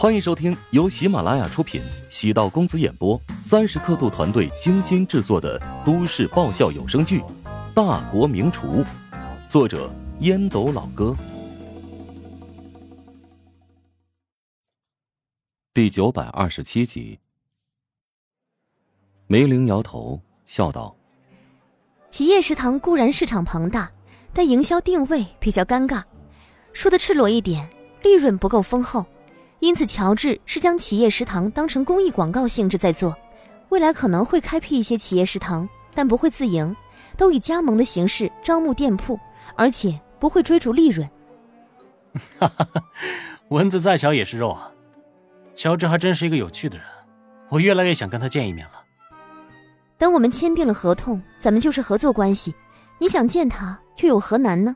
欢迎收听由喜马拉雅出品、喜道公子演播、三十刻度团队精心制作的都市爆笑有声剧《大国名厨》，作者烟斗老哥，第九百二十七集。梅玲摇头笑道：“企业食堂固然市场庞大，但营销定位比较尴尬。说的赤裸一点，利润不够丰厚。”因此，乔治是将企业食堂当成公益广告性质在做，未来可能会开辟一些企业食堂，但不会自营，都以加盟的形式招募店铺，而且不会追逐利润。哈哈，蚊子再小也是肉啊！乔治还真是一个有趣的人，我越来越想跟他见一面了。等我们签订了合同，咱们就是合作关系，你想见他又有何难呢？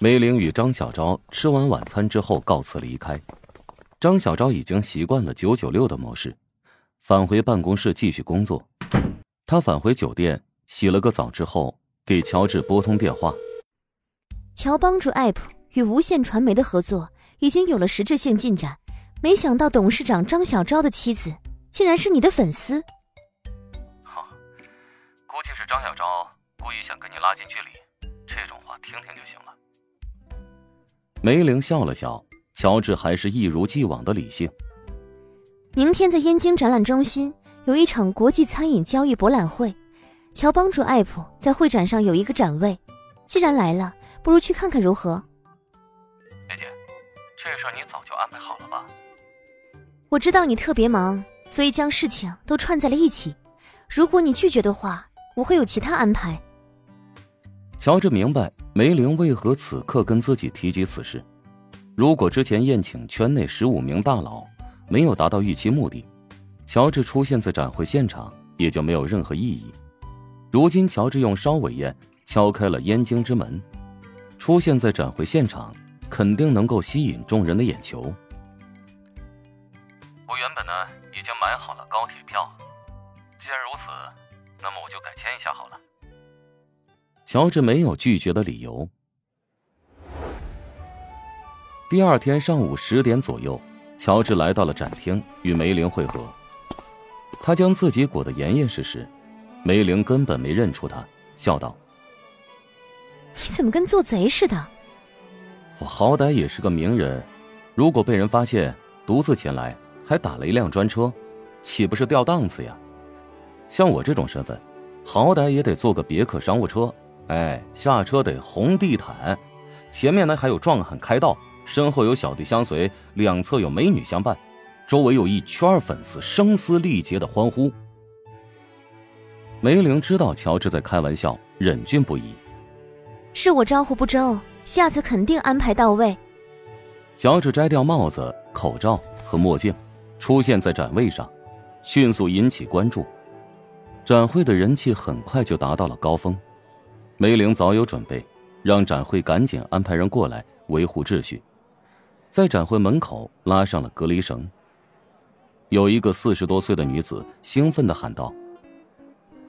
梅玲与张小昭吃完晚餐之后告辞离开。张小昭已经习惯了九九六的模式，返回办公室继续工作。他返回酒店洗了个澡之后，给乔治拨通电话。乔帮主 App 与无线传媒的合作已经有了实质性进展，没想到董事长张小昭的妻子竟然是你的粉丝。好，估计是张小昭故意想跟你拉近距离，这种话听听就行了。梅玲笑了笑。乔治还是一如既往的理性。明天在燕京展览中心有一场国际餐饮交易博览会，乔帮主艾普在会展上有一个展位。既然来了，不如去看看如何？梅姐，这事你早就安排好了吧？我知道你特别忙，所以将事情都串在了一起。如果你拒绝的话，我会有其他安排。乔治明白梅玲为何此刻跟自己提及此事。如果之前宴请圈内十五名大佬没有达到预期目的，乔治出现在展会现场也就没有任何意义。如今乔治用烧尾宴敲开了燕京之门，出现在展会现场，肯定能够吸引众人的眼球。我原本呢已经买好了高铁票，既然如此，那么我就改签一下好了。乔治没有拒绝的理由。第二天上午十点左右，乔治来到了展厅，与梅玲会合。他将自己裹得严严实实，梅玲根本没认出他，笑道：“你怎么跟做贼似的？”我好歹也是个名人，如果被人发现独自前来，还打了一辆专车，岂不是掉档次呀？像我这种身份，好歹也得坐个别克商务车，哎，下车得红地毯，前面呢还有壮汉开道。身后有小弟相随，两侧有美女相伴，周围有一圈粉丝声嘶力竭的欢呼。梅玲知道乔治在开玩笑，忍俊不已。是我招呼不周，下次肯定安排到位。乔治摘掉帽子、口罩和墨镜，出现在展位上，迅速引起关注。展会的人气很快就达到了高峰。梅玲早有准备，让展会赶紧安排人过来维护秩序。在展会门口拉上了隔离绳。有一个四十多岁的女子兴奋的喊道：“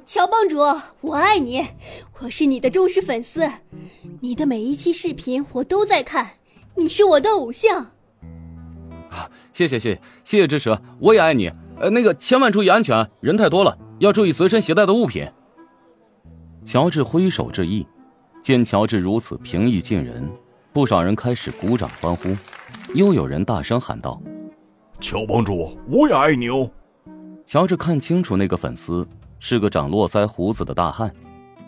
乔帮主，我爱你，我是你的忠实粉丝，你的每一期视频我都在看，你是我的偶像。”啊，谢谢谢谢谢谢支持，我也爱你。呃，那个千万注意安全，人太多了，要注意随身携带的物品。乔治挥手致意，见乔治如此平易近人，不少人开始鼓掌欢呼。又有人大声喊道：“乔帮主，我也爱你哦！”乔治看清楚那个粉丝是个长络腮胡子的大汉。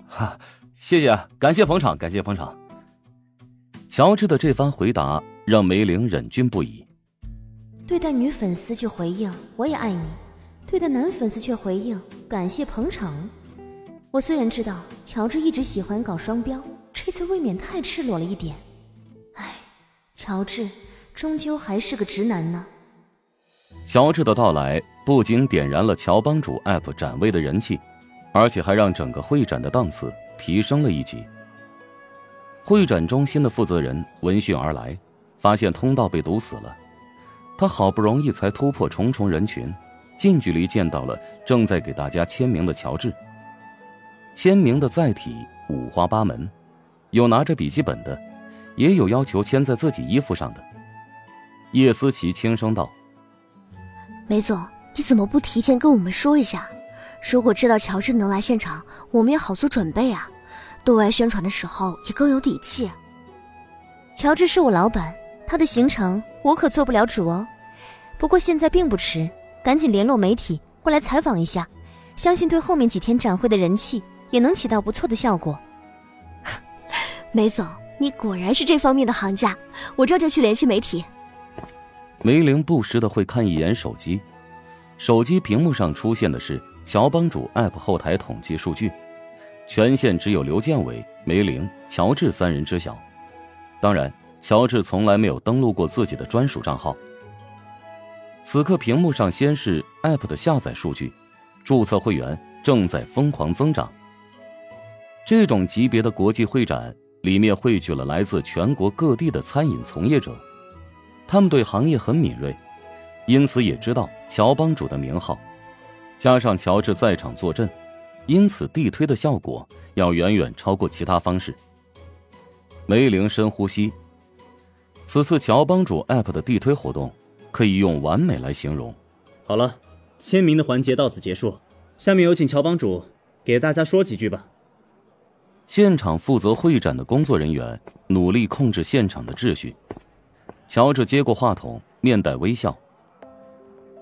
哈，谢谢，感谢捧场，感谢捧场。乔治的这番回答让梅玲忍俊不已。对待女粉丝就回应“我也爱你”，对待男粉丝却回应“感谢捧场”。我虽然知道乔治一直喜欢搞双标，这次未免太赤裸了一点。唉，乔治。终究还是个直男呢。乔治的到来不仅点燃了乔帮主 App 展位的人气，而且还让整个会展的档次提升了一级。会展中心的负责人闻讯而来，发现通道被堵死了，他好不容易才突破重重人群，近距离见到了正在给大家签名的乔治。签名的载体五花八门，有拿着笔记本的，也有要求签在自己衣服上的。叶思琪轻声道：“梅总，你怎么不提前跟我们说一下？如果知道乔治能来现场，我们也好做准备啊，对外宣传的时候也更有底气。乔治是我老板，他的行程我可做不了主哦。不过现在并不迟，赶紧联络媒体过来采访一下，相信对后面几天展会的人气也能起到不错的效果。梅总，你果然是这方面的行家，我这就去联系媒体。梅玲不时的会看一眼手机，手机屏幕上出现的是乔帮主 App 后台统计数据，全县只有刘建伟、梅玲、乔治三人知晓。当然，乔治从来没有登录过自己的专属账号。此刻屏幕上先是 App 的下载数据，注册会员正在疯狂增长。这种级别的国际会展里面汇聚了来自全国各地的餐饮从业者。他们对行业很敏锐，因此也知道乔帮主的名号，加上乔治在场坐镇，因此地推的效果要远远超过其他方式。梅玲深呼吸。此次乔帮主 App 的地推活动，可以用完美来形容。好了，签名的环节到此结束，下面有请乔帮主给大家说几句吧。现场负责会展的工作人员努力控制现场的秩序。乔治接过话筒，面带微笑。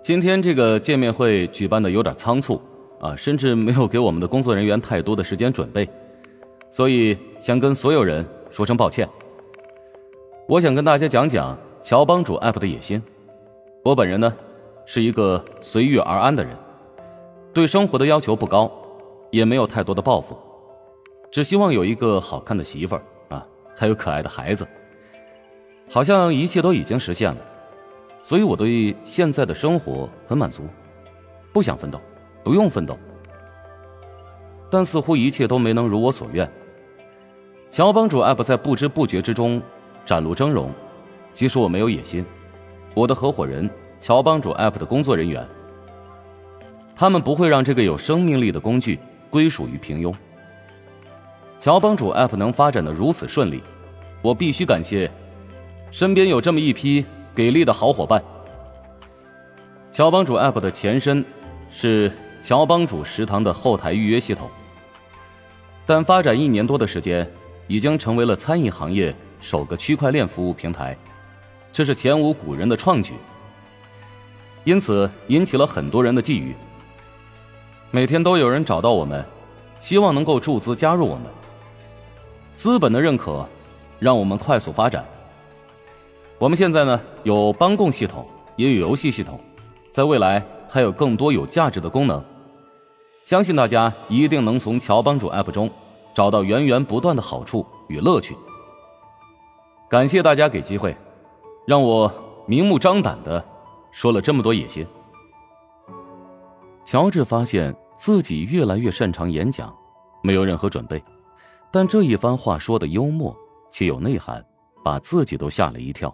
今天这个见面会举办的有点仓促啊，甚至没有给我们的工作人员太多的时间准备，所以想跟所有人说声抱歉。我想跟大家讲讲乔帮主 App 的野心。我本人呢，是一个随遇而安的人，对生活的要求不高，也没有太多的抱负，只希望有一个好看的媳妇儿啊，还有可爱的孩子。好像一切都已经实现了，所以我对现在的生活很满足，不想奋斗，不用奋斗。但似乎一切都没能如我所愿。乔帮主 App 在不知不觉之中展露峥嵘，即使我没有野心，我的合伙人乔帮主 App 的工作人员，他们不会让这个有生命力的工具归属于平庸。乔帮主 App 能发展的如此顺利，我必须感谢。身边有这么一批给力的好伙伴。乔帮主 App 的前身是乔帮主食堂的后台预约系统，但发展一年多的时间，已经成为了餐饮行业首个区块链服务平台，这是前无古人的创举。因此引起了很多人的觊觎。每天都有人找到我们，希望能够注资加入我们。资本的认可，让我们快速发展。我们现在呢有帮供系统，也有游戏系统，在未来还有更多有价值的功能，相信大家一定能从乔帮主 App 中找到源源不断的好处与乐趣。感谢大家给机会，让我明目张胆的说了这么多野心。乔治发现自己越来越擅长演讲，没有任何准备，但这一番话说的幽默且有内涵，把自己都吓了一跳。